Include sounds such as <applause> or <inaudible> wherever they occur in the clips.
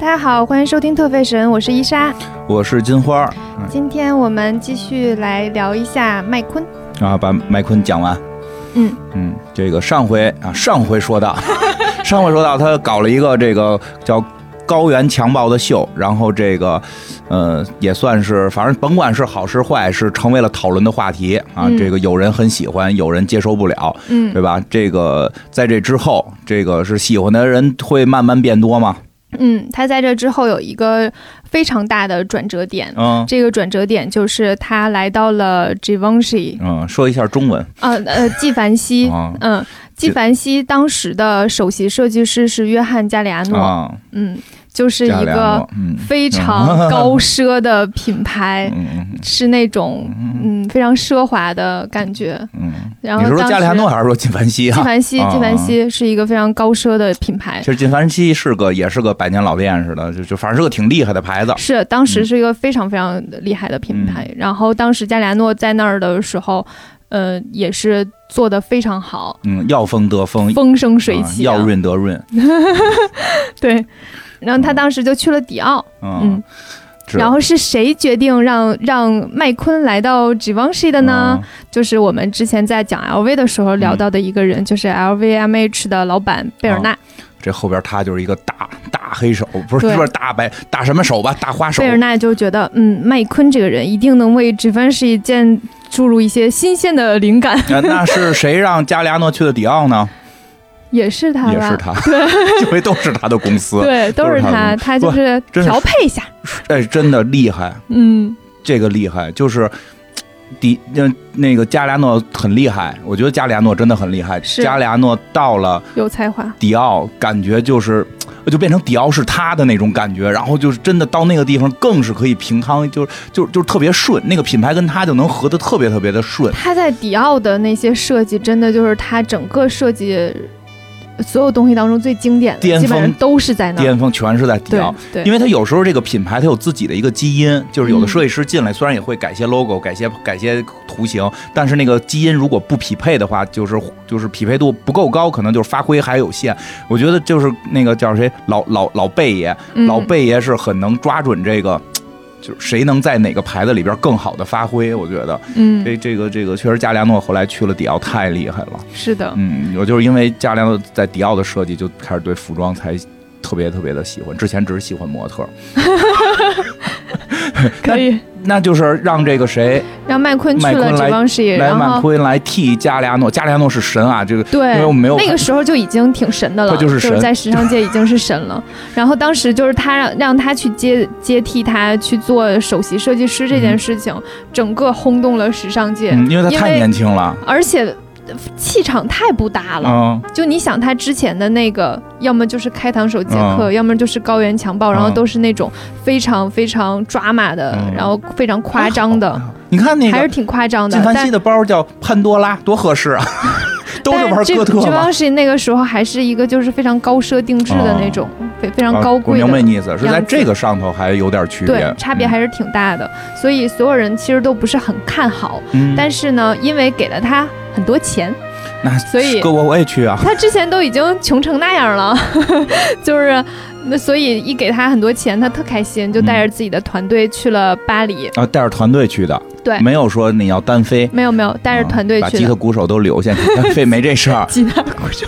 大家好，欢迎收听特费神，我是伊莎。我是金花儿今天我们继续来聊一下麦昆。啊，把麦昆讲完。嗯嗯，这个上回啊，上回说到，<laughs> 上回说到他搞了一个这个叫高原强暴的秀，然后这个呃也算是，反正甭管是好是坏，是成为了讨论的话题啊。嗯这个有人很喜欢，有人接受不了，嗯对吧？这个在这之后，这个是喜欢的人会慢慢变多吗？嗯，他在这之后有一个非常大的转折点。嗯。这个转折点就是他来到了 Givenchy，嗯，说一下中文。呃呃，纪梵希，啊。嗯，纪梵希当时的首席设计师是约翰加里亚诺，啊，嗯，就是一个非常高奢的品牌，是那种嗯非常奢华的感觉。嗯，然后你是说加里亚诺还是说纪梵希啊？纪梵希，啊纪梵希是一个非常高奢的品牌其。实纪梵希是个也是个百年老店似的，就就反正是个挺厉害的牌子。是，当时是一个非常非常厉害的品牌。嗯然后当时加里亚诺在那儿的时候，呃，也是做的非常好，嗯，要风得风，风生水起、啊啊要润得润。<laughs> 对。然后他当时就去了迪奥，嗯嗯，，然后是谁决定让让麦昆来到 Givenchy 的呢？嗯就是我们之前在讲 LV 的时候聊到的一个人，就是 LVMH 的老板贝尔纳。这后边他就是一个大大黑手，不是不是大白大什么手吧，大花手贝。尔纳就觉得，嗯，麦昆这个人一定能为 Givenchy 建注入一些新鲜的灵感，那那是谁让加利亚诺去的迪奥呢？也是他？也是他，<laughs> <laughs> 因为都是他的公司。对，都是他他，就是调配一下。哎，真的厉害，嗯，这个厉害，就是。迪那那个加里亚诺很厉害，我觉得加里亚诺真的很厉害。是加里亚诺到了有才华。迪奥，感觉就是就变成迪奥是他的那种感觉，然后就是真的到那个地方更是可以平摊，就是就就是特别顺，那个品牌跟他就能合的特别特别的顺。他在迪奥的那些设计，真的就是他整个设计所有东西当中最经典的，巅峰基本上都是在那儿。巅峰全是在迪对奥，对，因为它有时候这个品牌它有自己的一个基因，就是有的嗯设计师进来虽然也会改些 logo、改些改些图形，但是那个基因如果不匹配的话，就是就是匹配度不够高，可能就是发挥还有限。我觉得就是那个叫谁老老老贝爷，嗯老贝爷是很能抓准这个。就是谁能在哪个牌子里边更好的发挥？我觉得嗯，这这个这个确实加利亚诺后来去了迪奥太厉害了。是的，嗯，我就是因为加利亚诺在迪奥的设计就开始对服装才特别特别的喜欢，之前只是喜欢模特。<laughs> <laughs> 可以。那就是让这个谁让麦昆去了麦昆来 Givenchy，来曼然后昆来替加利亚诺，加利亚诺是神啊，这个对，因为我没有那个时候就已经挺神的了，他就是神。在 <laughs> 时尚界已经是神了。然后当时就是他让让他去接接替他去做首席设计师这件事情，整个轰动了时尚界，嗯，因为他太年轻了，而且气场太不搭了。嗯，就你想他之前的那个，要么就是开膛手杰克，嗯要么就是高原强暴，然后嗯都是那种非常非常抓马的，嗯然后非常夸张的，你看那个还是挺夸张的金。凡但西的包叫潘多拉，多合适啊，<laughs> 都是玩但哥特这嘛。Givenchy 那个时候还是一个就是非常高奢定制的那种，非、非常啊高贵的。我明白你意思，是在这个上头还有点区别对，，差别还是挺大的，所以所有人其实都不是很看好。嗯，但是呢，因为给了他很多钱，那所以哥我我也去啊，他之前都已经穷成那样了，<laughs> 就是那所以一给他很多钱，他特开心，就带着自己的团队去了巴黎。啊，带着团队去的，对。没有说你要单飞，没有没有，带着团队啊把。吉他鼓手都留下，你单飞没这事儿，吉他鼓手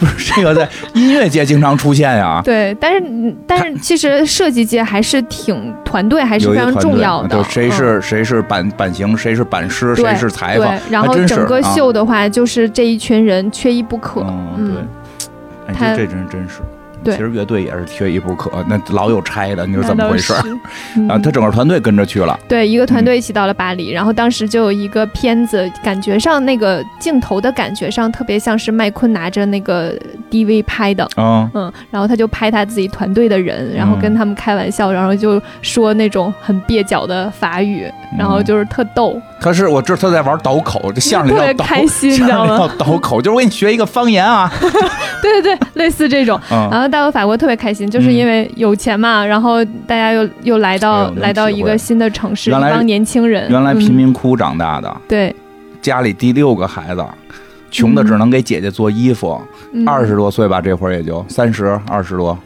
<laughs> 这个在音乐界经常出现呀。对，但是嗯但是其实设计界还是挺团队还是非常重要的。就谁嗯是、谁是版版型，谁是版师，谁是裁缝对，，然后整个啊秀的话，就是这一群人缺一不可。嗯，对，哎，他这这真真是。对。其实乐队也是缺一不可，那老有拆的，你说怎么回事倒？是。<laughs> 嗯。啊，他整个团队跟着去了，对一个团队一起到了巴黎，然后当时就有一个片子，感觉上那个镜头的感觉上特别像是麦昆拿着那个 DV 拍的，嗯，嗯，然后他就拍他自己团队的人，然后跟他们开玩笑，然后就说那种很蹩脚的法语，嗯。然后就是特逗，他是我知道他在玩倒口，这相声特别里叫倒，开心，你知道吗？<laughs> 倒口，就是我给你学一个方言啊，<laughs> 对对对，类似这种。然嗯，后到了法国特别开心，就是因为有钱嘛，然后大家又又来哎到来到一个新的城市，一帮年轻人，原来贫嗯民窟长大的，对，家里第六个孩子，穷的只能给姐姐做衣服，嗯。二十多岁吧，这会儿也就三十二十多，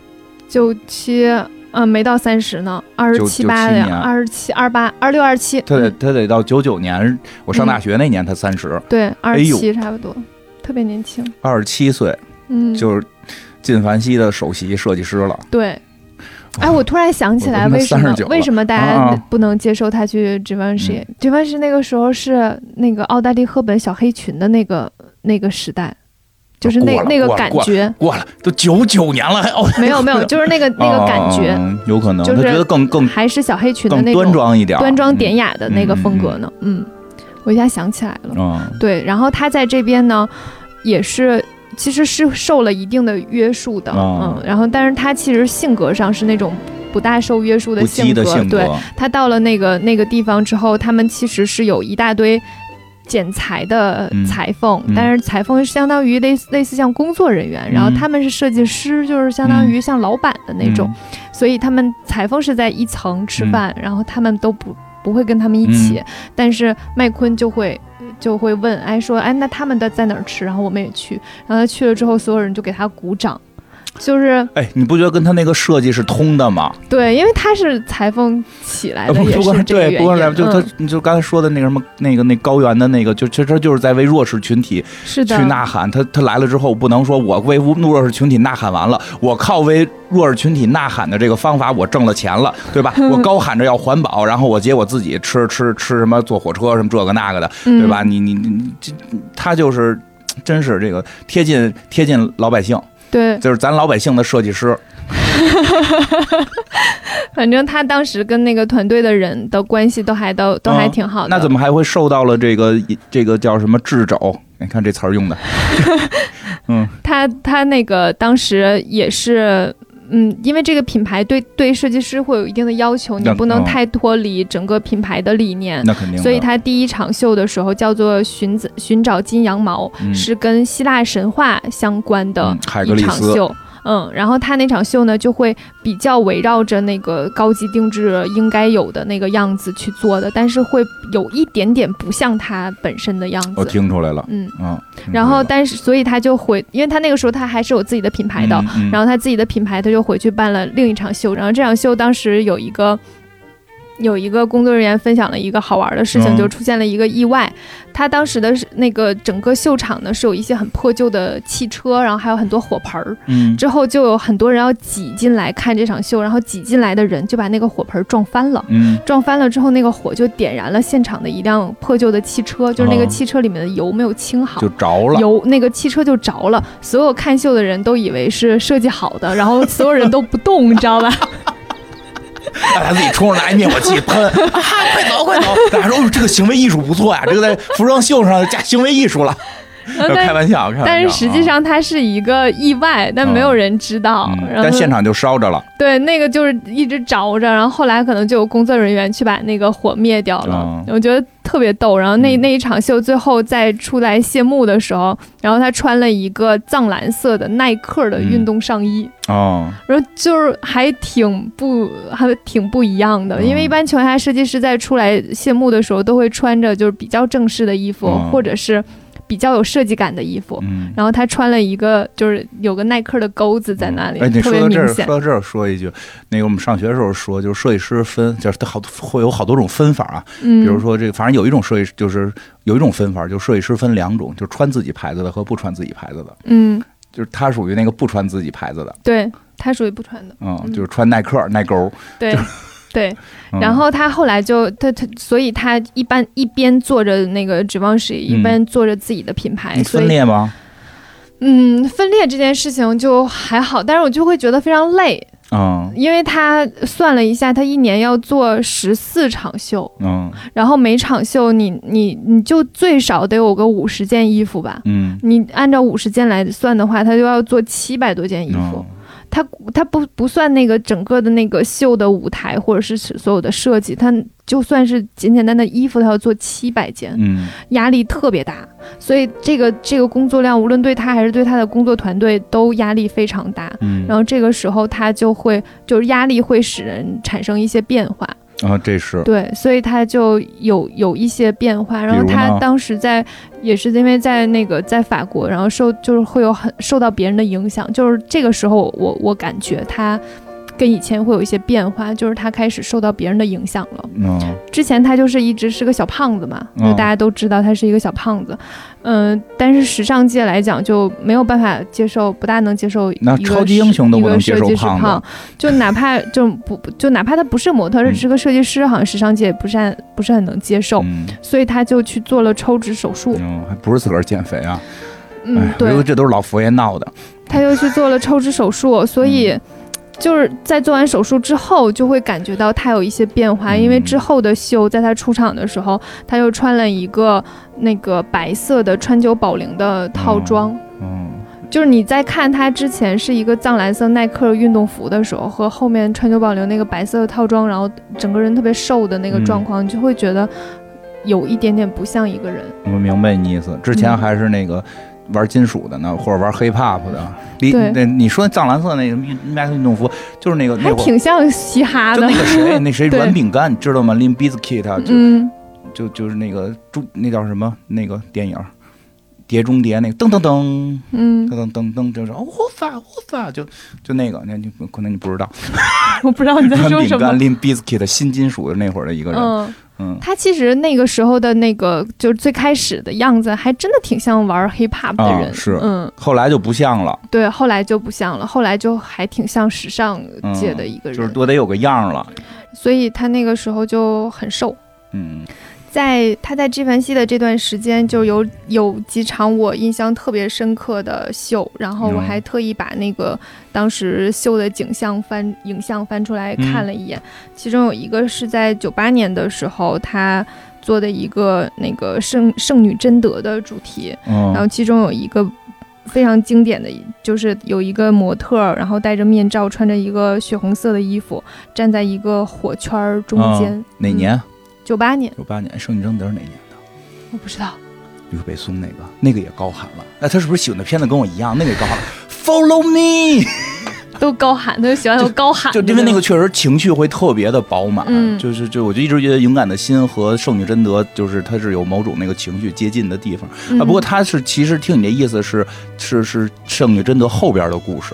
九七，嗯，没到三十呢，二十七八的呀，二十七、二八、二六、二七。他得他得到九九年，我上大学那年他三十。对，二十七差不多，特别年轻。二十七岁，嗯，就是靳凡希的首席设计师了。对。哎，我突然想起来，为什么为什么大家不能接受他去直弯式？直弯式那个时候是那个奥黛丽·赫本小黑裙的那个那个时代，就是那那个感觉过了，都九九年了，还没有没有，<laughs> 就是那个那个感觉，有可能就是觉得更更还是小黑裙的那种端庄一点、端庄典雅的那个风格呢。嗯，我一下想起来了，对，然后他在这边呢，也是。其实是受了一定的约束的，嗯，然后但是他其实性格上是那种不大受约束的性格，对，他到了那个那个地方之后，他们其实是有一大堆剪裁的裁缝，但是裁缝相当于类似类似像工作人员，然后他们是设计师，就是相当于像老板的那种，所以他们裁缝是在一层吃饭，然后他们都不不会跟他们一起，但是麦昆就会。就会问，哎，说，哎，那他们的在哪儿吃？然后我们也去，然后他去了之后，所有人就给他鼓掌。就是，哎，你不觉得跟他那个设计是通的吗？对，因为他是裁缝起来的，也是这个原因。就他，你就刚才说的那个什么，那个那高原的那个，就其实就是在为弱势群体是去呐喊。他他来了之后，不能说我为弱势群体呐喊完了，我靠为弱势群体呐喊的这个方法，我挣了钱了，对吧？我 <laughs> 高喊着要环保，然后我结果自己吃吃吃什么坐火车什么这个那个的，对吧？你你你这他就是真是这个贴近贴近老百姓。对，就是咱老百姓的设计师。<laughs> 反正他当时跟那个团队的人的关系都还都都还挺好的。那怎么还会受到了这个这个叫什么掣肘？你看这词儿用的。<laughs> 嗯，他他那个当时也是。嗯，因为这个品牌对对设计师会有一定的要求，你不能太脱离整个品牌的理念。那肯定。所以他第一场秀的时候叫做“寻子寻找金羊毛”，是跟希腊神话相关的一场秀。嗯，然后他那场秀呢，就会比较围绕着那个高级定制应该有的那个样子去做的，但是会有一点点不像他本身的样子。我听出来了，嗯嗯。然后，但是，所以他就回，因为他那个时候他还是有自己的品牌的，然后他自己的品牌他就回去办了另一场秀，然后这场秀当时有一个。有一个工作人员分享了一个好玩的事情，就出现了一个意外。他当时的那个整个秀场呢，是有一些很破旧的汽车，然后还有很多火盆儿。嗯，之后就有很多人要挤进来看这场秀，然后挤进来的人就把那个火盆撞翻了。嗯，撞翻了之后，那个火就点燃了现场的一辆破旧的汽车，就是那个汽车里面的油没有清好，就着了。油那个汽车就着了，所有看秀的人都以为是设计好的，然后所有人都不动，你知道吧？<laughs> <laughs> 让他自己冲上拿灭火器喷，啊，快走快走！大家说这个行为艺术不错呀，这个在服装秀上加行为艺术了。开玩笑，但是实际上它是一个意外，但没有人知道。但现场就烧着了。对，那个就是一直着着，然后后来可能就有工作人员去把那个火灭掉了。我觉得特别逗。然后那那一场秀最后再出来谢幕的时候，然后他穿了一个藏蓝色的耐克的运动上衣。哦，然后就是还挺不还挺不一样的，因为一般情况下设计师在出来谢幕的时候都会穿着就是比较正式的衣服，或者是。比较有设计感的衣服，然后他穿了一个，就是有个耐克的钩子在那里，说到这儿。说到这儿，说一句，那个我们上学的时候说，就是设计师分，就是他好会有好多种分法啊。嗯，比如说这个，反正有一种设计，就是有一种分法，就是设计师分两种，就是穿自己牌子的和不穿自己牌子的。嗯，就是他属于那个不穿自己牌子的。对他属于不穿的。嗯，就是穿耐克耐钩。对。对，然后他后来就他他，所以他一般一边做着那个指望石，一边做着自己的品牌。分裂吗？嗯，分裂这件事情就还好，但是我就会觉得非常累。嗯，因为他算了一下，他一年要做十四场秀。嗯，然后每场秀你你你就最少得有个五十件衣服吧。嗯，你按照五十件来算的话，他就要做七百多件衣服。他他不不算那个整个的那个秀的舞台或者是所有的设计，他就算是简简单的衣服，他要做七百件，嗯，压力特别大，所以这个这个工作量，无论对他还是对他的工作团队都压力非常大，嗯，然后这个时候他就会就是压力会使人产生一些变化。啊，这是对，所以他就有有一些变化。然后他当时在也是因为在那个在法国，然后受就是会有很受到别人的影响，就是这个时候我我感觉他。跟以前会有一些变化，就是他开始受到别人的影响了。嗯，之前他就是一直是个小胖子嘛，就大家都知道他是一个小胖子。嗯，但是时尚界来讲就没有办法接受，不大能接受那超级英雄都不能接受胖，就哪怕就不就哪怕他不是模特，只是个设计师，好像时尚界也不是很不是很能接受，所以他就去做了抽脂手术。嗯，还不是自个儿减肥啊？嗯，对，这都是老佛爷闹的。他又去做了抽脂手术，所以。就是在做完手术之后，就会感觉到他有一些变化，因为之后的秀，在他出场的时候，他又穿了一个那个白色的川久保玲的套装。嗯，就是你在看他之前是一个藏蓝色耐克运动服的时候，和后面川久保玲那个白色的套装，然后整个人特别瘦的那个状况，你就会觉得有一点点不像一个人。我明白你意思，之前还是那个。玩金属的呢，或者玩 hip hop 的，你那你说藏蓝色那个耐克运动服，就是那个那挺像嘻哈的。就那个谁，<laughs> 那谁软饼干，你知道吗？Lim Biscuit，就就就是那个中那叫什么？那个电影《碟中谍》那个噔噔噔，嗯，噔噔噔，就是哦，我发我发，就就那个，那你可能你不知道，<laughs> 我不知道你在说什么。软 <laughs> 饼干 Lim Bizkit 新金属的那会儿的一个人。嗯他其实那个时候的那个，就是最开始的样子，还真的挺像玩 hip hop 的人。是，嗯，后来就不像了。对，后来就不像了，后来就还挺像时尚界的一个人，就是多得有个样了。所以他那个时候就很瘦。嗯。在他在纪梵希的这段时间，就有有几场我印象特别深刻的秀，然后我还特意把那个当时秀的景象翻影像翻出来看了一眼。其中有一个是在九八年的时候，他做的一个那个圣圣女贞德的主题，然后其中有一个非常经典的就是有一个模特，然后戴着面罩，穿着一个血红色的衣服，站在一个火圈中间。哪年？九八年，九八年，圣女贞德是哪年的？我不知道。吕北宋那个，那个也高喊了。哎，他是不是喜欢的片子跟我一样？那个也高喊了，Follow me，<laughs> 都高喊，他就喜欢有高喊。就因为那个确实情绪会特别的饱满，就是就我就一直觉得勇敢的心和圣女贞德，就是它是有某种那个情绪接近的地方啊。不过他是其实听你这意思是是是圣女贞德后边的故事。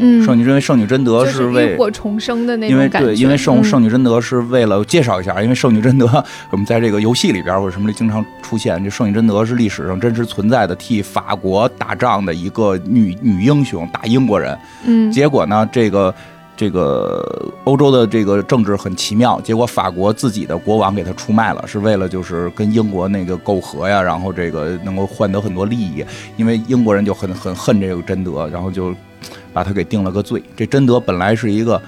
嗯，圣女因为圣女贞德是为火重生的那种感觉。因为对，因为圣圣女贞德是为了介绍一下，因为圣女贞德我们在这个游戏里边或者什么里经常出现。这圣女贞德是历史上真实存在的，替法国打仗的一个女女英雄，打英国人。嗯，结果呢，这个这个欧洲的这个政治很奇妙，结果法国自己的国王给他出卖了，是为了就是跟英国那个媾和呀，然后这个能够换得很多利益。因为英国人就很很恨这个贞德，然后就。把他给定了个罪。这贞德本来是一个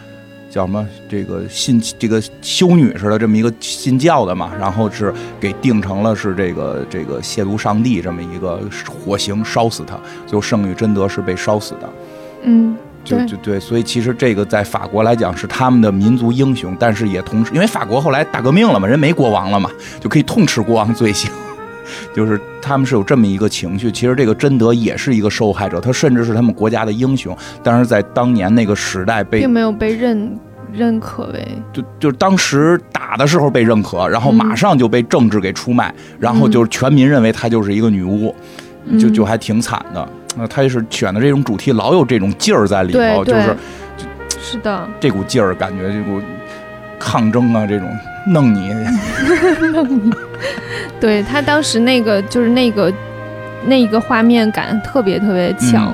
叫什么？这个信这个修女似的这么一个信教的嘛，然后是给定成了是这个这个亵渎上帝这么一个火刑烧死他。就圣女贞德是被烧死的。嗯，就就对，所以其实这个在法国来讲是他们的民族英雄，但是也同时因为法国后来大革命了嘛，人没国王了嘛，就可以痛斥国王罪行。<laughs> 就是他们是有这么一个情绪，其实这个贞德也是一个受害者，他甚至是他们国家的英雄，但是在当年那个时代被并没有被认认可为，就就是当时打的时候被认可，然后马上就被政治给出卖，然后就是全民认为她就是一个女巫，就就还挺惨的。那他是选的这种主题，老有这种劲儿在里头，就是是的，这股劲儿感觉这股抗争啊，这种。弄你，<laughs> 弄你，对他当时那个就是那个那一个画面感特别特别强，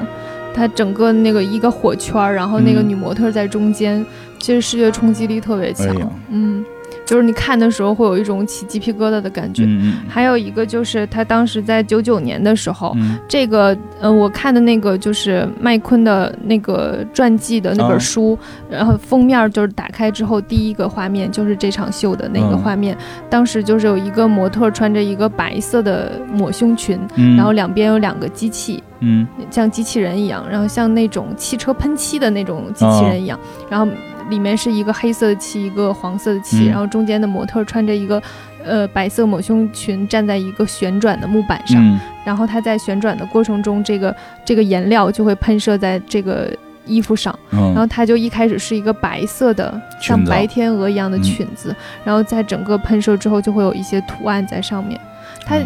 他整个那个一个火圈，然后那个女模特在中间，其实视觉冲击力特别强，嗯。就是你看的时候会有一种起鸡皮疙瘩的感觉，还有一个就是他当时在九九年的时候，这个呃我看的那个就是麦昆的那个传记的那本书，然后封面就是打开之后第一个画面就是这场秀的那个画面，当时就是有一个模特穿着一个白色的抹胸裙，然后两边有两个机器，嗯，像机器人一样，然后像那种汽车喷漆的那种机器人一样，然后。里面是一个黑色的漆，一个黄色的漆，然后中间的模特穿着一个，呃，白色抹胸裙，站在一个旋转的木板上，然后它在旋转的过程中，这个这个颜料就会喷射在这个衣服上，然后它就一开始是一个白色的，像白天鹅一样的裙子，然后在整个喷射之后就会有一些图案在上面，它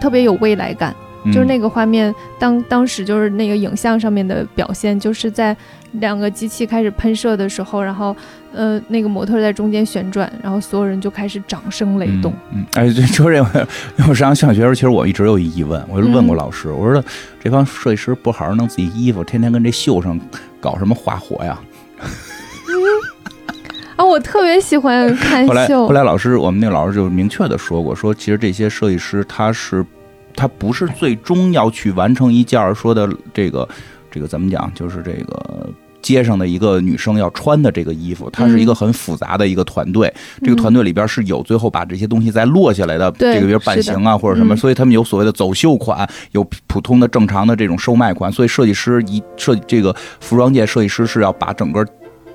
特别有未来感。就是那个画面，当当时就是那个影像上面的表现，就是在两个机器开始喷射的时候，然后呃，那个模特在中间旋转，然后所有人就开始掌声雷动。嗯，哎，就就这个，因为我上上学时候，其实我一直有疑问，我就问过老师，我说这帮设计师不好好弄自己衣服，天天跟这秀上搞什么花活呀？啊，我特别喜欢看 <laughs> 秀。后来老师，我们那个老师就明确的说过，说其实这些设计师他是。他不是最终要去完成一件说的这个，这个怎么讲？就是这个街上的一个女生要穿的这个衣服，它是一个很复杂的一个团队。这个团队里边是有最后把这些东西再落下来的，这个比如版型啊或者什么，所以他们有所谓的走秀款，有普通的正常的这种售卖款。所以设计师一设计这个服装界设计师是要把整个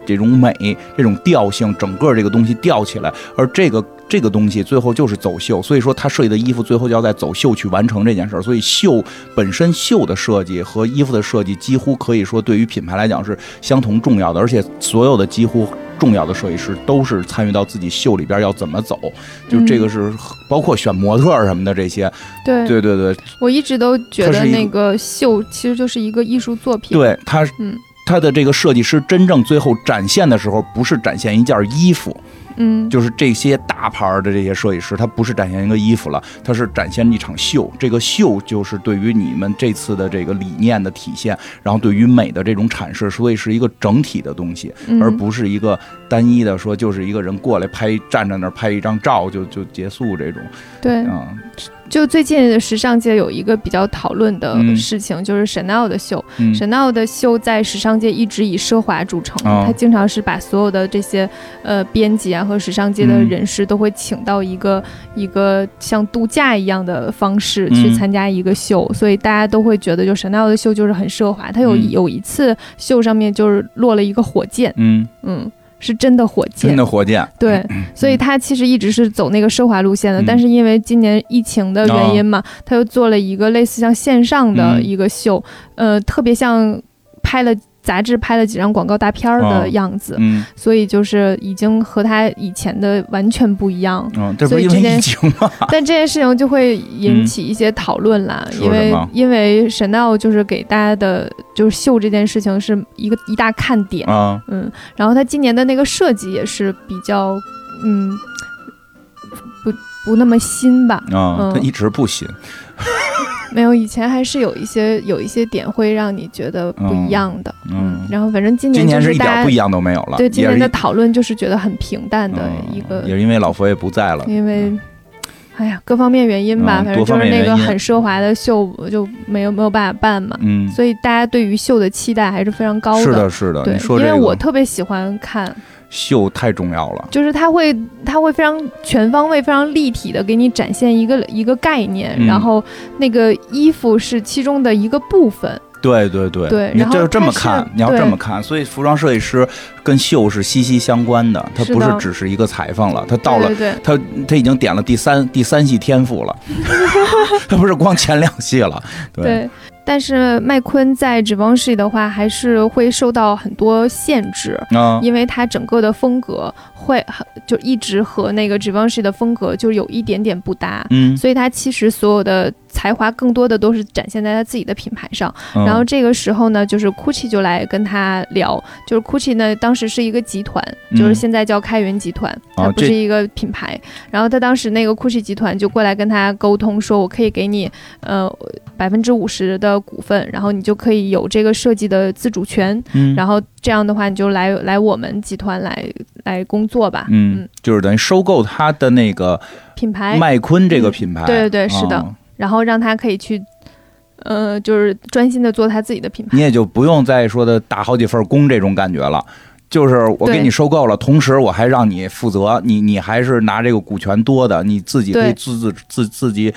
这种美、这种调性，整个这个东西吊起来，而这个。这个东西最后就是走秀，所以说他设计的衣服最后就要在走秀去完成这件事儿。所以秀本身秀的设计和衣服的设计几乎可以说对于品牌来讲是相同重要的，而且所有的几乎重要的设计师都是参与到自己秀里边要怎么走，就这个是包括选模特什么的这些。对对对对，我一直都觉得那个秀其实就是一个艺术作品。对他，嗯，他的这个设计师真正最后展现的时候，不是展现一件衣服。嗯，就是这些大牌的这些设计师，他不是展现一个衣服了，他是展现一场秀。这个秀就是对于你们这次的这个理念的体现，然后对于美的这种阐释，所以是一个整体的东西，而不是一个单一的说，就是一个人过来拍，站在那儿拍一张照就就结束这种。对，嗯。就最近时尚界有一个比较讨论的事情，就是 Chanel 的秀。Chanel 的秀在时尚界一直以奢华著称，他经常是把所有的这些呃编辑啊和时尚界的人士都会请到一个一个像度假一样的方式去参加一个秀，所以大家都会觉得就 Chanel 的秀就是很奢华。他有有一次秀上面就是落了一个火箭，嗯。嗯。是真的火箭，真的火箭，对，所以他其实一直是走那个奢华路线的，但是因为今年疫情的原因嘛，他又做了一个类似像线上的一个秀，呃，特别像拍了。杂志拍了几张广告大片儿的样子，嗯，所以就是已经和他以前的完全不一样。嗯，这不是因为疫情吗？<laughs> 但这件事情就会引起一些讨论啦，因为因为 Chanel 就是给大家的，就是秀这件事情是一个一大看点啊，嗯，然后他今年的那个设计也是比较，嗯，不不那么新吧？啊，他一直不新。<laughs> 没有，以前还是有一些有一些点会让你觉得不一样的，嗯，然后反正今年今年是一点不一样都没有了。对，今年的讨论就是觉得很平淡的一个，也是因为老佛爷不在了，因为，哎呀，各方面原因吧，反正就是那个很奢华的秀就没有没有办法办嘛，嗯，所以大家对于秀的期待还是非常高的，是的，是的，对，因为我特别喜欢看。秀太重要了，就是它会，它会非常全方位、非常立体的给你展现一个一个概念，然后那个衣服是其中的一个部分。对对对，对，你就这么看，你要这么看，所以服装设计师跟秀是息息相关的，他不是只是一个裁缝了，他到了，他他已经点了第三第三系天赋了，<laughs> 他不是光前两系了，对。但是麦昆在 Givenchy 的话，还是会受到很多限制，因为他整个的风格会就一直和那个 Givenchy 的风格就有一点点不搭，嗯，所以它其实所有的。才华更多的都是展现在他自己的品牌上，然后这个时候呢，就是 Gucci 就来跟他聊，就是 Gucci 呢当时是一个集团，就是现在叫开源集团，它不是一个品牌。然后他当时那个 Gucci 集团就过来跟他沟通，说我可以给你呃百分之五十的股份，然后你就可以有这个设计的自主权，然后这样的话你就来来我们集团来来工作吧。嗯，就是等于收购他的那个品牌麦昆这个品牌。对对对，是的。然后让他可以去，呃，就是专心的做他自己的品牌。你也就不用再说的打好几份工这种感觉了，就是我给你收购了，同时我还让你负责，你你还是拿这个股权多的，你自己可以自自自自己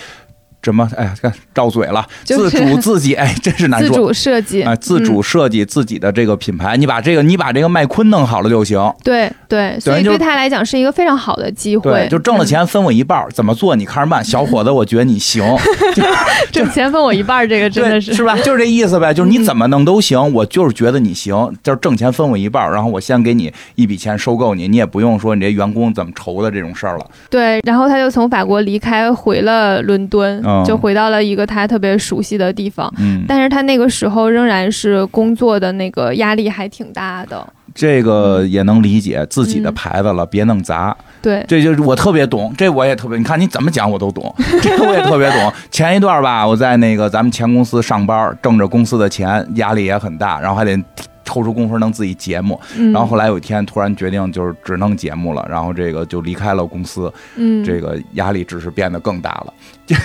什么？哎呀，看照嘴了，自主自己，哎，真是难说。自主设计，哎，自主设计自己的这个品牌，你把这个，你把这个麦昆弄好了就行。对对，所以对他来讲是一个非常好的机会。对，就挣了钱分我一半，怎么做你看着办。小伙子，我觉得你行。<laughs> 挣钱分我一半，这个真的是是吧？就是这意思呗，就是你怎么弄都行，我就是觉得你行，就是挣钱分我一半，然后我先给你一笔钱收购你，你也不用说你这员工怎么愁的这种事儿了。对，然后他就从法国离开，回了伦敦。就回到了一个他特别熟悉的地方，嗯，但是他那个时候仍然是工作的那个压力还挺大的。这个也能理解，自己的牌子了，别弄砸。对，这就是我特别懂，这我也特别。你看你怎么讲我都懂，<laughs> 这我也特别懂。前一段吧，我在那个咱们前公司上班，挣着公司的钱，压力也很大，然后还得。抽出功夫弄自己节目，然后后来有一天突然决定就是只弄节目了，然后这个就离开了公司，嗯，这个压力只是变得更大了，<laughs>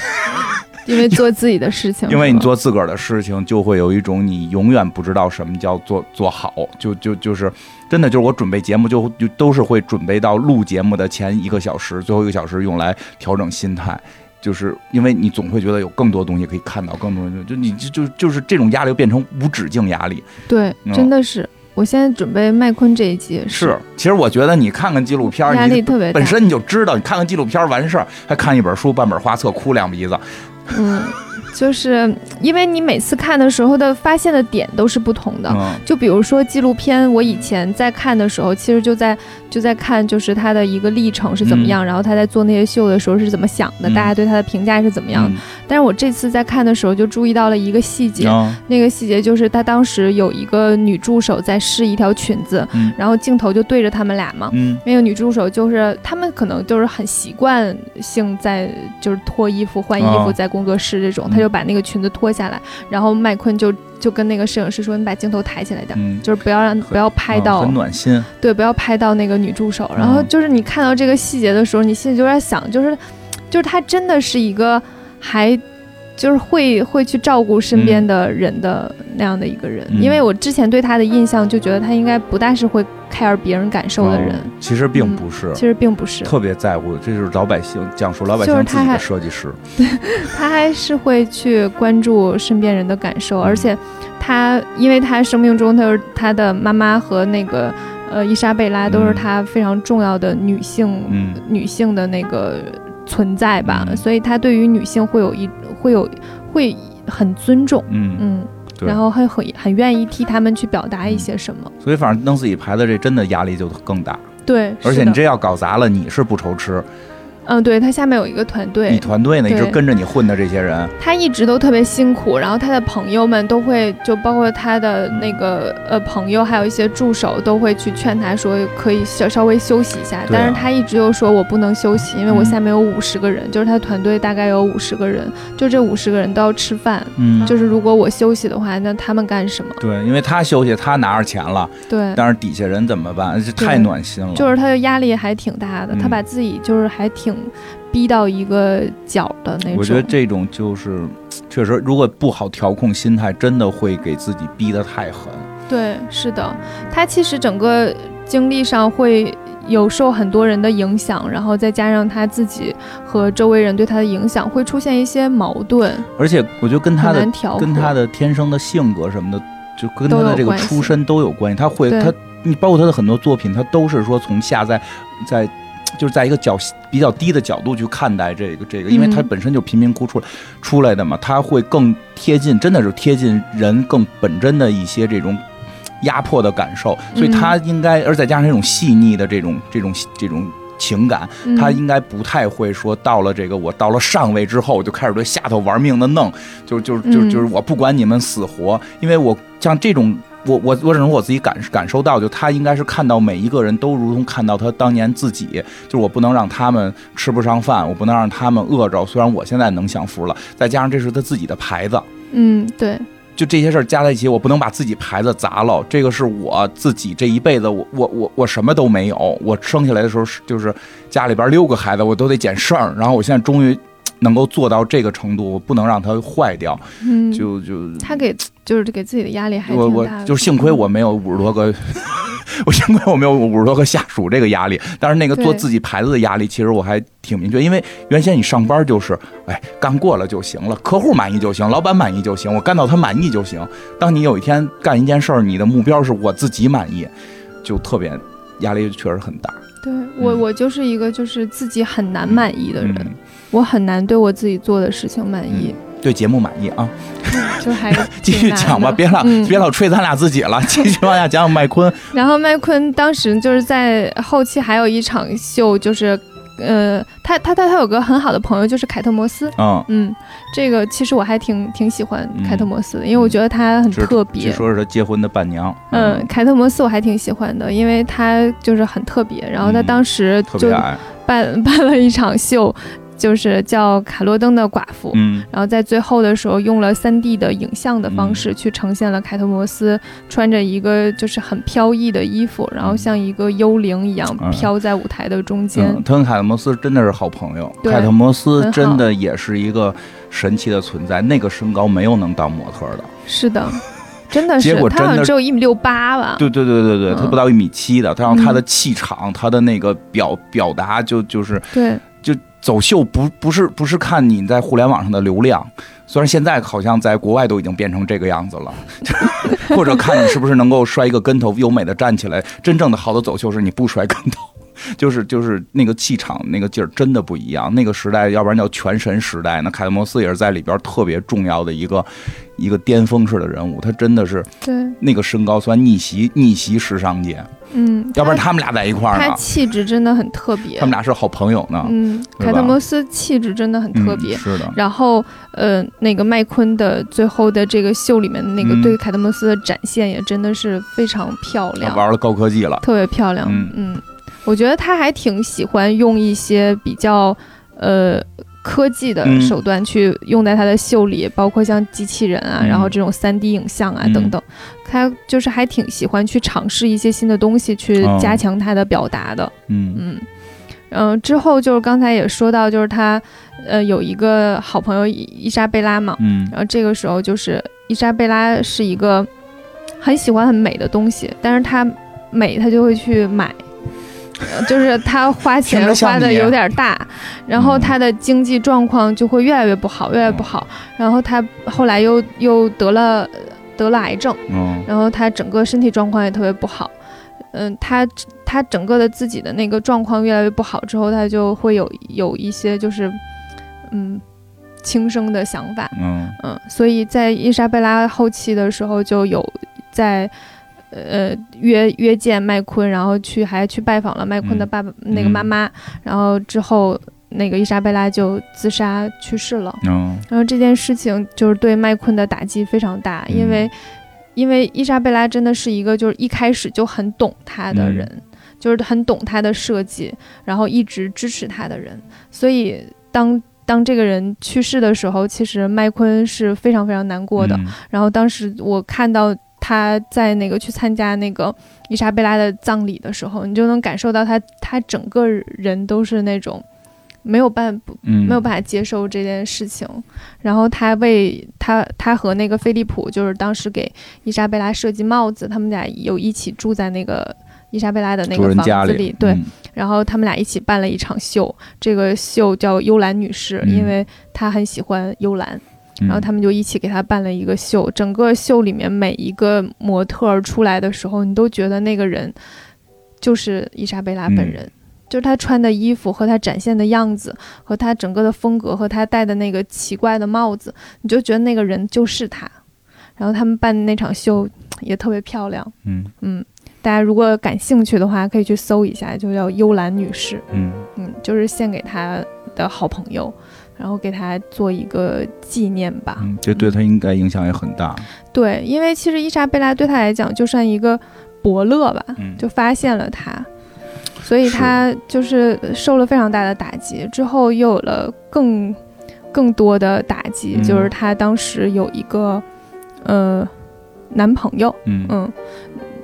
因为做自己的事情，<laughs> 因为你做自个儿的事情，就会有一种你永远不知道什么叫做做好，就就就是真的就是我准备节目就就都是会准备到录节目的前一个小时，最后一个小时用来调整心态。就是因为你总会觉得有更多东西可以看到，更多就你就就就是这种压力变成无止境压力。对，真的是。我现在准备麦昆这一集是。其实我觉得你看看纪录片，压力特别大。本身你就知道，你看看纪录片完事儿，还看一本书、半本画册，哭两鼻子。嗯。<laughs> 就是因为你每次看的时候的发现的点都是不同的，就比如说纪录片，我以前在看的时候，其实就在就在看，就是他的一个历程是怎么样，然后他在做那些秀的时候是怎么想的，大家对他的评价是怎么样。但是我这次在看的时候就注意到了一个细节，那个细节就是他当时有一个女助手在试一条裙子，然后镜头就对着他们俩嘛，那个女助手就是他们可能就是很习惯性在就是脱衣服换衣服在工作室这种，他就。把那个裙子脱下来，然后麦昆就就跟那个摄影师说：“你把镜头抬起来点，就是不要让不要拍到，很暖心。对，不要拍到那个女助手。然后就是你看到这个细节的时候，你心里就在想，就是就是他真的是一个还。”就是会会去照顾身边的人的那样的一个人，因为我之前对他的印象就觉得他应该不大是会 care 别人感受的人，其实并不是，其实并不是。特别在乎，这就是老百姓讲述老百姓自己的设计师，<laughs> 他还是会去关注身边人的感受，而且他因为他生命中他是他的妈妈和那个呃伊莎贝拉都是他非常重要的女性女性的那个。存在吧，所以他对于女性会有一会有会很尊重，嗯。嗯，然后会很很愿意替他们去表达一些什么。所以反正弄自己牌子这真的压力就更大，对，而且你这要搞砸了，你是不愁吃。嗯，对他下面有一个团队，你团队呢一直跟着你混的这些人，他一直都特别辛苦，然后他的朋友们都会，就包括他的那个呃朋友，还有一些助手都会去劝他说可以稍稍微休息一下，但是他一直又说我不能休息，因为我下面有五十个人，就是他团队大概有五十个人，就这五十个人都要吃饭，嗯，就是如果我休息的话，那他们干什么？对，因为他休息，他拿着钱了，对，但是底下人怎么办？这太暖心了，就是他的压力还挺大的，他把自己就是还挺。逼到一个角的那种，我觉得这种就是 <tsk> 确实，如果不好调控心态，真的会给自己逼得太狠。对，是的，他其实整个经历上会有受很多人的影响，然后再加上他自己和周围人对他的影响，会出现一些矛盾。而且我觉得跟他的跟他的天生的性格什么的，就跟他的这个出身都有关系。他会他你包括他的很多作品，他都是说从下在在。就是在一个角比较低的角度去看待这个这个，因为他本身就贫民窟出来出来的嘛，他会更贴近，真的是贴近人更本真的一些这种压迫的感受，所以他应该，而再加上这种细腻的这种这种这种情感，他应该不太会说到了这个我到了上位之后我就开始对下头玩命的弄，就就就就是我不管你们死活，因为我像这种。我我我只能我自己感感受到，就他应该是看到每一个人都如同看到他当年自己，就是我不能让他们吃不上饭，我不能让他们饿着。虽然我现在能享福了，再加上这是他自己的牌子，嗯，对，就这些事儿加在一起，我不能把自己牌子砸了。这个是我自己这一辈子，我我我我什么都没有。我生下来的时候是就是家里边六个孩子，我都得捡剩儿，然后我现在终于。能够做到这个程度，我不能让它坏掉。嗯，就就他给就是给自己的压力还挺大。我我就幸亏我没有五十多个 <laughs> 我幸亏我没有五十多个下属这个压力，但是那个做自己牌子的压力，其实我还挺明确。因为原先你上班就是，哎，干过了就行了，客户满意就行，老板满意就行，我干到他满意就行。当你有一天干一件事儿，你的目标是我自己满意，就特别压力确实很大。对我，我就是一个就是自己很难满意的人，我很难对我自己做的事情满意。对节目满意啊，就还 <laughs> 继续讲吧，别老别老吹咱俩自己了，<laughs> 继续往下讲讲麦昆。然后麦昆当时就是在后期还有一场秀，就是呃，他他他他有个很好的朋友就是凯特摩斯，嗯嗯，这个其实我还挺挺喜欢凯特摩斯的，因为我觉得他很特别。据说是他结婚的伴娘。嗯，凯特摩斯我还挺喜欢的，因为他就是很特别，然后他当时就办办了一场秀。就是叫卡洛登的寡妇，嗯，然后在最后的时候用了三 D 的影像的方式去呈现了凯特摩斯穿着一个就是很飘逸的衣服，然后像一个幽灵一样飘在舞台的中间。他跟凯特摩斯真的是好朋友，凯特摩斯真的也是一个神奇的存在。那个身高没有能当模特的，是的，真的是。<laughs> 结果他好像只有一米六八吧？对对对对对，他不到一米七的，他让他的气场，他的那个表表达就就是对。走秀不不是不是看你在互联网上的流量，虽然现在好像在国外都已经变成这个样子了，<laughs> 或者看你是不是能够摔一个跟头优美的站起来。真正的好的走秀是你不摔跟头。<laughs> 就是就是那个气场那个劲儿真的不一样，那个时代要不然叫全神时代，那凯特摩斯也是在里边特别重要的一个一个巅峰式的人物，他真的是对。那个身高算逆袭逆袭时尚界，嗯，要不然他们俩在一块儿他气质真的很特别，他们俩是好朋友呢，嗯，凯特摩斯气质真的很特别，是的，然后呃那个麦昆的最后的这个秀里面那个对凯特摩斯的展现也真的是非常漂亮，玩了高科技了，特别漂亮，嗯。我觉得他还挺喜欢用一些比较，呃，科技的手段去用在他的秀里，包括像机器人啊，然后这种三 D 影像啊等等，他就是还挺喜欢去尝试一些新的东西，去加强他的表达的。嗯。嗯。嗯，之后就是刚才也说到，就是他，呃，有一个好朋友伊莎贝拉嘛，嗯，然后这个时候就是伊莎贝拉是一个很喜欢很美的东西，但是他美他就会去买。就是他花钱花的有点大，然后他的经济状况就会越来越不好，越来越不好。然后他后来又又得了得了癌症，然后他整个身体状况也特别不好。嗯，他他整个的自己的那个状况越来越不好之后，他就会有有一些就是嗯轻生的想法。嗯嗯，所以在伊莎贝拉后期的时候就有在。呃，约约见麦昆，然后去还去拜访了麦昆的爸爸那个妈妈，然后之后那个伊莎贝拉就自杀去世了。然后这件事情就是对麦昆的打击非常大，因为因为伊莎贝拉真的是一个就是一开始就很懂他的人，就是很懂他的设计，然后一直支持他的人。所以当当这个人去世的时候，其实麦昆是非常非常难过的。然后当时我看到。他在那个去参加那个伊莎贝拉的葬礼的时候，你就能感受到他，他整个人都是那种没有办法，没有办法接受这件事情。然后他为他，他和那个菲利普，就是当时给伊莎贝拉设计帽子，他们俩有一起住在那个伊莎贝拉的那个房子里，对。然后他们俩一起办了一场秀，这个秀叫幽兰女士，因为她很喜欢幽兰。然后他们就一起给他办了一个秀，整个秀里面每一个模特出来的时候，你都觉得那个人就是伊莎贝拉本人，就是她穿的衣服和她展现的样子，和她整个的风格和她戴的那个奇怪的帽子，你就觉得那个人就是她。然后他们办的那场秀也特别漂亮，嗯。嗯，大家如果感兴趣的话，可以去搜一下，就叫幽兰女士，嗯。嗯，就是献给她的好朋友。然后给他做一个纪念吧，嗯这对他应该影响也很大。对，因为其实伊莎贝拉对他来讲就算一个伯乐吧，就发现了他，所以他就是受了非常大的打击。之后又有了更更多的打击，就是他当时有一个呃男朋友，嗯。嗯，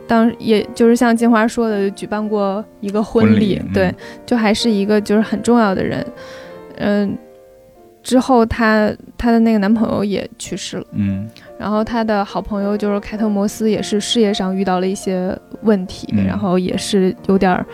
当也就是像金花说的，举办过一个婚礼，对，就还是一个就是很重要的人，嗯。之后，她她的那个男朋友也去世了。嗯。然后她的好朋友就是凯特摩斯，也是事业上遇到了一些问题，然后也是有点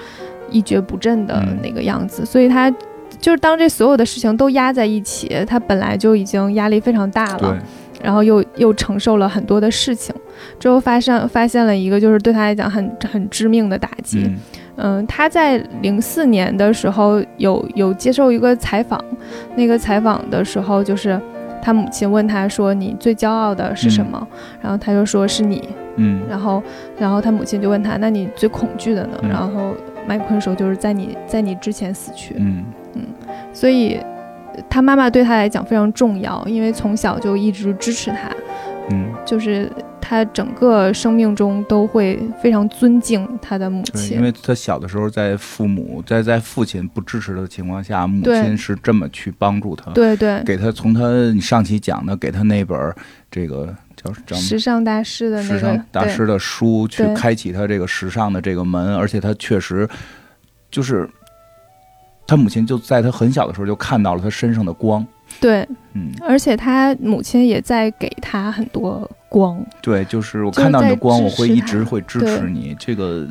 一蹶不振的那个样子。所以她就是当这所有的事情都压在一起，她本来就已经压力非常大了。然后又又承受了很多的事情，之后发生发现了一个就是对她来讲很很致命的打击。嗯，他在零四年的时候有有接受一个采访，那个采访的时候就是他母亲问他说：“你最骄傲的是什么？”然后他就说是你。嗯，然后然后他母亲就问他：“那你最恐惧的呢？”然后麦昆说：“就是在你在你之前死去。”嗯嗯，所以他妈妈对他来讲非常重要，因为从小就一直支持他。嗯，就是。他整个生命中都会非常尊敬他的母亲，因为他小的时候在父母在在父亲不支持的情况下，母亲是这么去帮助他，对对，给他从他你上期讲的给他那本这个叫时尚大师的时尚大师的书，去开启他这个时尚的这个门，而且他确实就是他母亲就在他很小的时候就看到了他身上的光。对，嗯，而且他母亲也在给他很多光。对，就是我看到你的光，我会一直会支持你。这个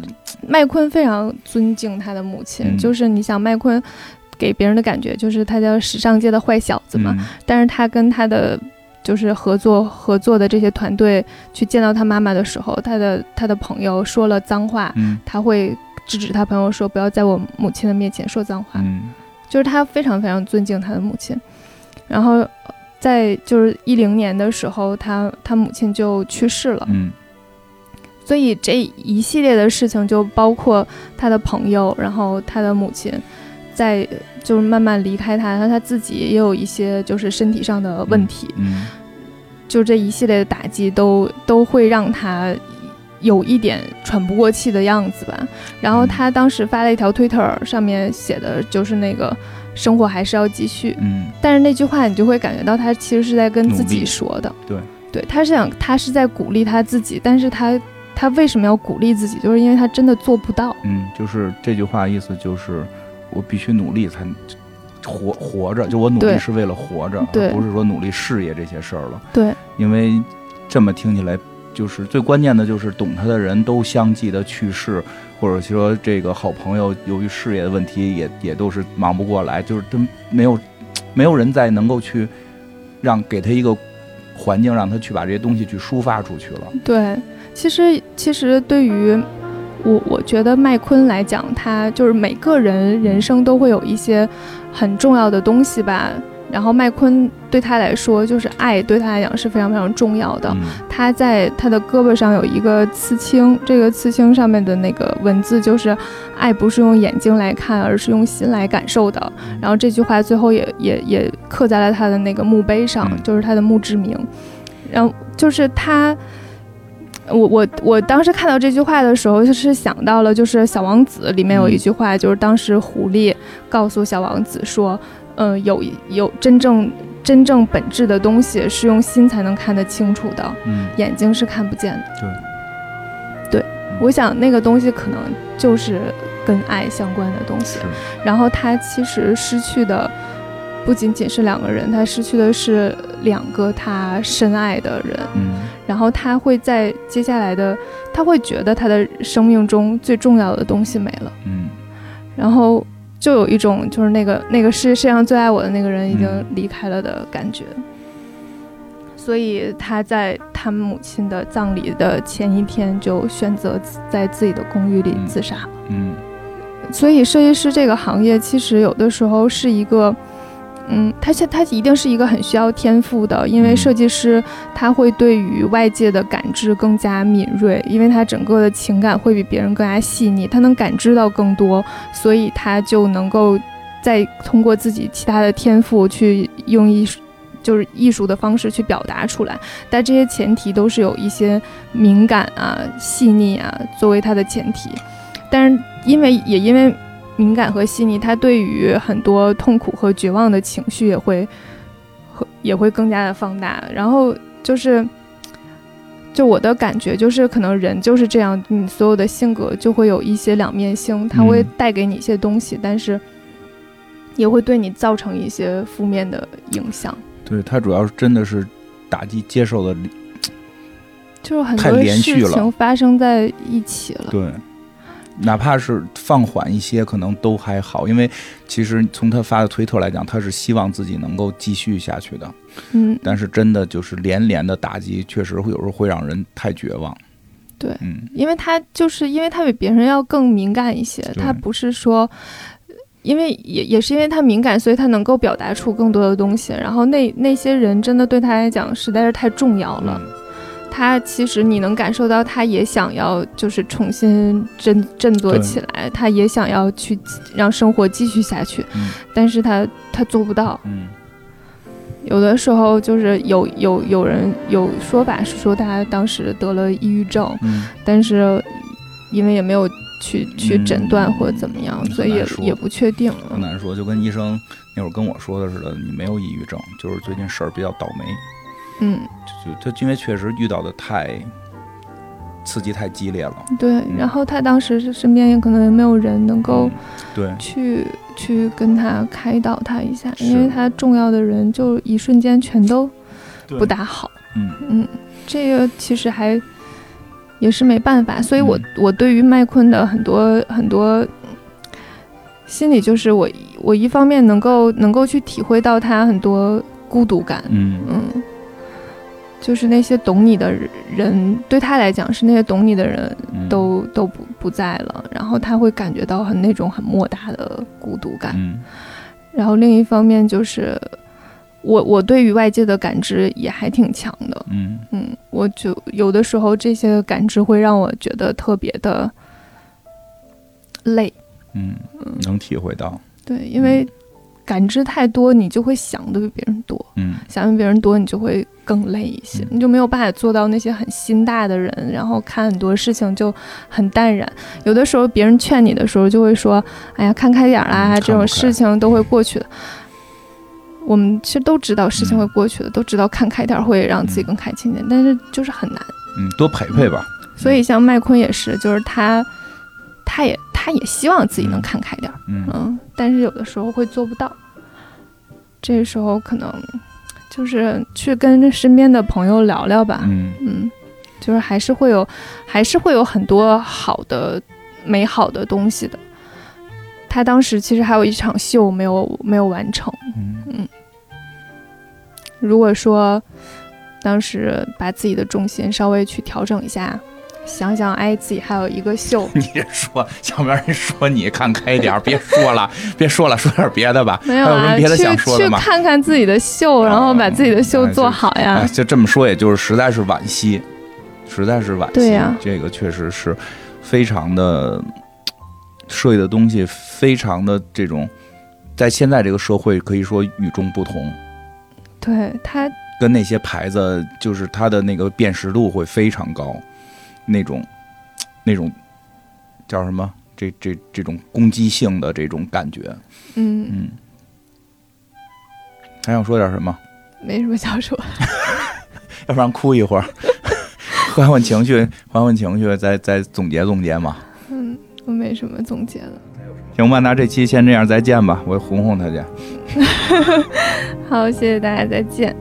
麦昆非常尊敬他的母亲，就是你想麦昆给别人的感觉就是他叫时尚界的坏小子嘛，但是他跟他的就是合作合作的这些团队去见到他妈妈的时候，他的他的朋友说了脏话，他会制止他朋友说不要在我母亲的面前说脏话，就是他非常非常尊敬他的母亲。然后，在就是一零年的时候，他他母亲就去世了。嗯，所以这一系列的事情就包括他的朋友，然后他的母亲，在就是慢慢离开他，然后他自己也有一些就是身体上的问题。嗯，就这一系列的打击都都会让他有一点喘不过气的样子吧。然后他当时发了一条推特，上面写的就是那个。生活还是要继续，嗯，但是那句话你就会感觉到他其实是在跟自己说的，对，对，他是想他是在鼓励他自己，但是他他为什么要鼓励自己？就是因为他真的做不到，嗯，就是这句话意思就是我必须努力才活活着，就我努力是为了活着，而不是说努力事业这些事儿了，对，因为这么听起来就是最关键的就是懂他的人都相继的去世。或者说，这个好朋友由于事业的问题，也也都是忙不过来，就是都没有，没有人再能够去让给他一个环境，让他去把这些东西去抒发出去了。对，其实其实对于我，我觉得麦昆来讲，他就是每个人人生都会有一些很重要的东西吧。然后麦昆对他来说，就是爱对他来讲是非常非常重要的。他在他的胳膊上有一个刺青，这个刺青上面的那个文字就是“爱不是用眼睛来看，而是用心来感受的”。然后这句话最后也也也刻在了他的那个墓碑上，就是他的墓志铭。然后就是他，我我我当时看到这句话的时候，就是想到了，就是《小王子》里面有一句话，就是当时狐狸告诉小王子说。嗯，有有真正真正本质的东西是用心才能看得清楚的，嗯，眼睛是看不见的。对，对，我想那个东西可能就是跟爱相关的东西。然后他其实失去的不仅仅是两个人，他失去的是两个他深爱的人。嗯，然后他会在接下来的，他会觉得他的生命中最重要的东西没了。嗯，然后。就有一种就是那个那个世世界上最爱我的那个人已经离开了的感觉，所以他在他母亲的葬礼的前一天就选择在自己的公寓里自杀了。嗯，所以设计师这个行业其实有的时候是一个。嗯，他现他一定是一个很需要天赋的，因为设计师他会对于外界的感知更加敏锐，因为他整个的情感会比别人更加细腻，他能感知到更多，所以他就能够再通过自己其他的天赋去用艺术，就是艺术的方式去表达出来。但这些前提都是有一些敏感啊、细腻啊作为他的前提，但是因为也因为。敏感和细腻，他对于很多痛苦和绝望的情绪也会和也会更加的放大。然后就是，就我的感觉就是，可能人就是这样，你所有的性格就会有一些两面性，他会带给你一些东西，但是也会对你造成一些负面的影响。对他主要是真的是打击接受的，就是很多事情发生在一起了。对，哪怕是放缓一些，可能都还好，因为其实从他发的推特来讲，他是希望自己能够继续下去的。嗯，但是真的就是连连的打击，确实会有时候会让人太绝望。对，嗯因为他就是因为他比别人要更敏感一些，他不是说，因为也也是因为他敏感，所以他能够表达出更多的东西。然后那那些人真的对他来讲实在是太重要了，他其实你能感受到，他也想要就是重新振振作起来，他也想要去让生活继续下去，但是他他做不到。有的时候就是有有有人有说法是说他当时得了抑郁症，但是因为也没有去去诊断或者怎么样，所以也也不确定。很难说，就跟医生那会儿跟我说的似的，你没有抑郁症，就是最近事儿比较倒霉。嗯，就就因为确实遇到的太。刺激太激烈了，对。然后他当时是身边也可能也没有人能够，对，去去跟他开导他一下，因为他重要的人就一瞬间全都不大好。嗯嗯，这个其实还也是没办法。所以我我对于麦昆的很多很多心里，就是我我一方面能够能够去体会到他很多孤独感。嗯嗯。就是那些懂你的人，对他来讲是那些懂你的人都都不不在了，然后他会感觉到很那种很莫大的孤独感。然后另一方面就是我我对于外界的感知也还挺强的。嗯嗯，我就有的时候这些感知会让我觉得特别的累。嗯嗯，能体会到。对，因为。感知太多，你就会想的比别人多，嗯，想的比别人多，你就会更累一些，你就没有办法做到那些很心大的人，然后看很多事情就很淡然。有的时候别人劝你的时候，就会说：“哎呀，看开点啦，这种事情都会过去的。”我们其实都知道事情会过去的，都知道看开点会让自己更开心点，但是就是很难。嗯，多陪陪吧。所以像麦昆也是，就是他，他也。他也希望自己能看开点儿，嗯，但是有的时候会做不到。这时候可能就是去跟身边的朋友聊聊吧，嗯嗯，就是还是会有，还是会有很多好的、美好的东西的。他当时其实还有一场秀没有没有完成，嗯，如果说当时把自己的重心稍微去调整一下。想想，哎，自己还有一个秀。<laughs> 你说，小面人说你看开点，别说了，别说了，说点别的吧。没有啊，别的想说的吗？去看看自己的秀，然后把自己的秀做好呀。就这么说，也就是实在是惋惜，实在是惋惜。对呀，这个确实是非常的设计的东西，非常的这种，在现在这个社会可以说与众不同。对他跟那些牌子，就是它的那个辨识度会非常高。那种，那种叫什么？这这这种攻击性的这种感觉，嗯嗯。还想说点什么？没什么想说，<laughs> 要不然哭一会儿，<laughs> 缓缓情绪，缓缓情绪，再再总结总结嘛。嗯，我没什么总结了。行吧，那这期先这样，再见吧。我哄哄他去。<laughs> 好，谢谢大家，再见。